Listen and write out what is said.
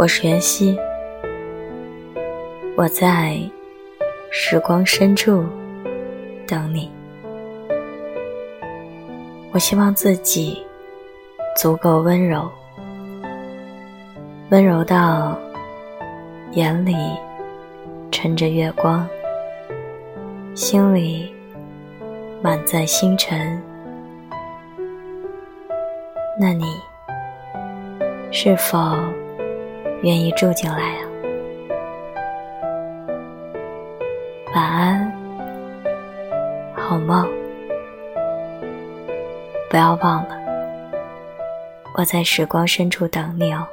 我是袁熙，我在时光深处等你。我希望自己足够温柔，温柔到眼里沉着月光，心里满载星辰。那你是否？愿意住进来啊！晚安，好梦。不要忘了，我在时光深处等你哦。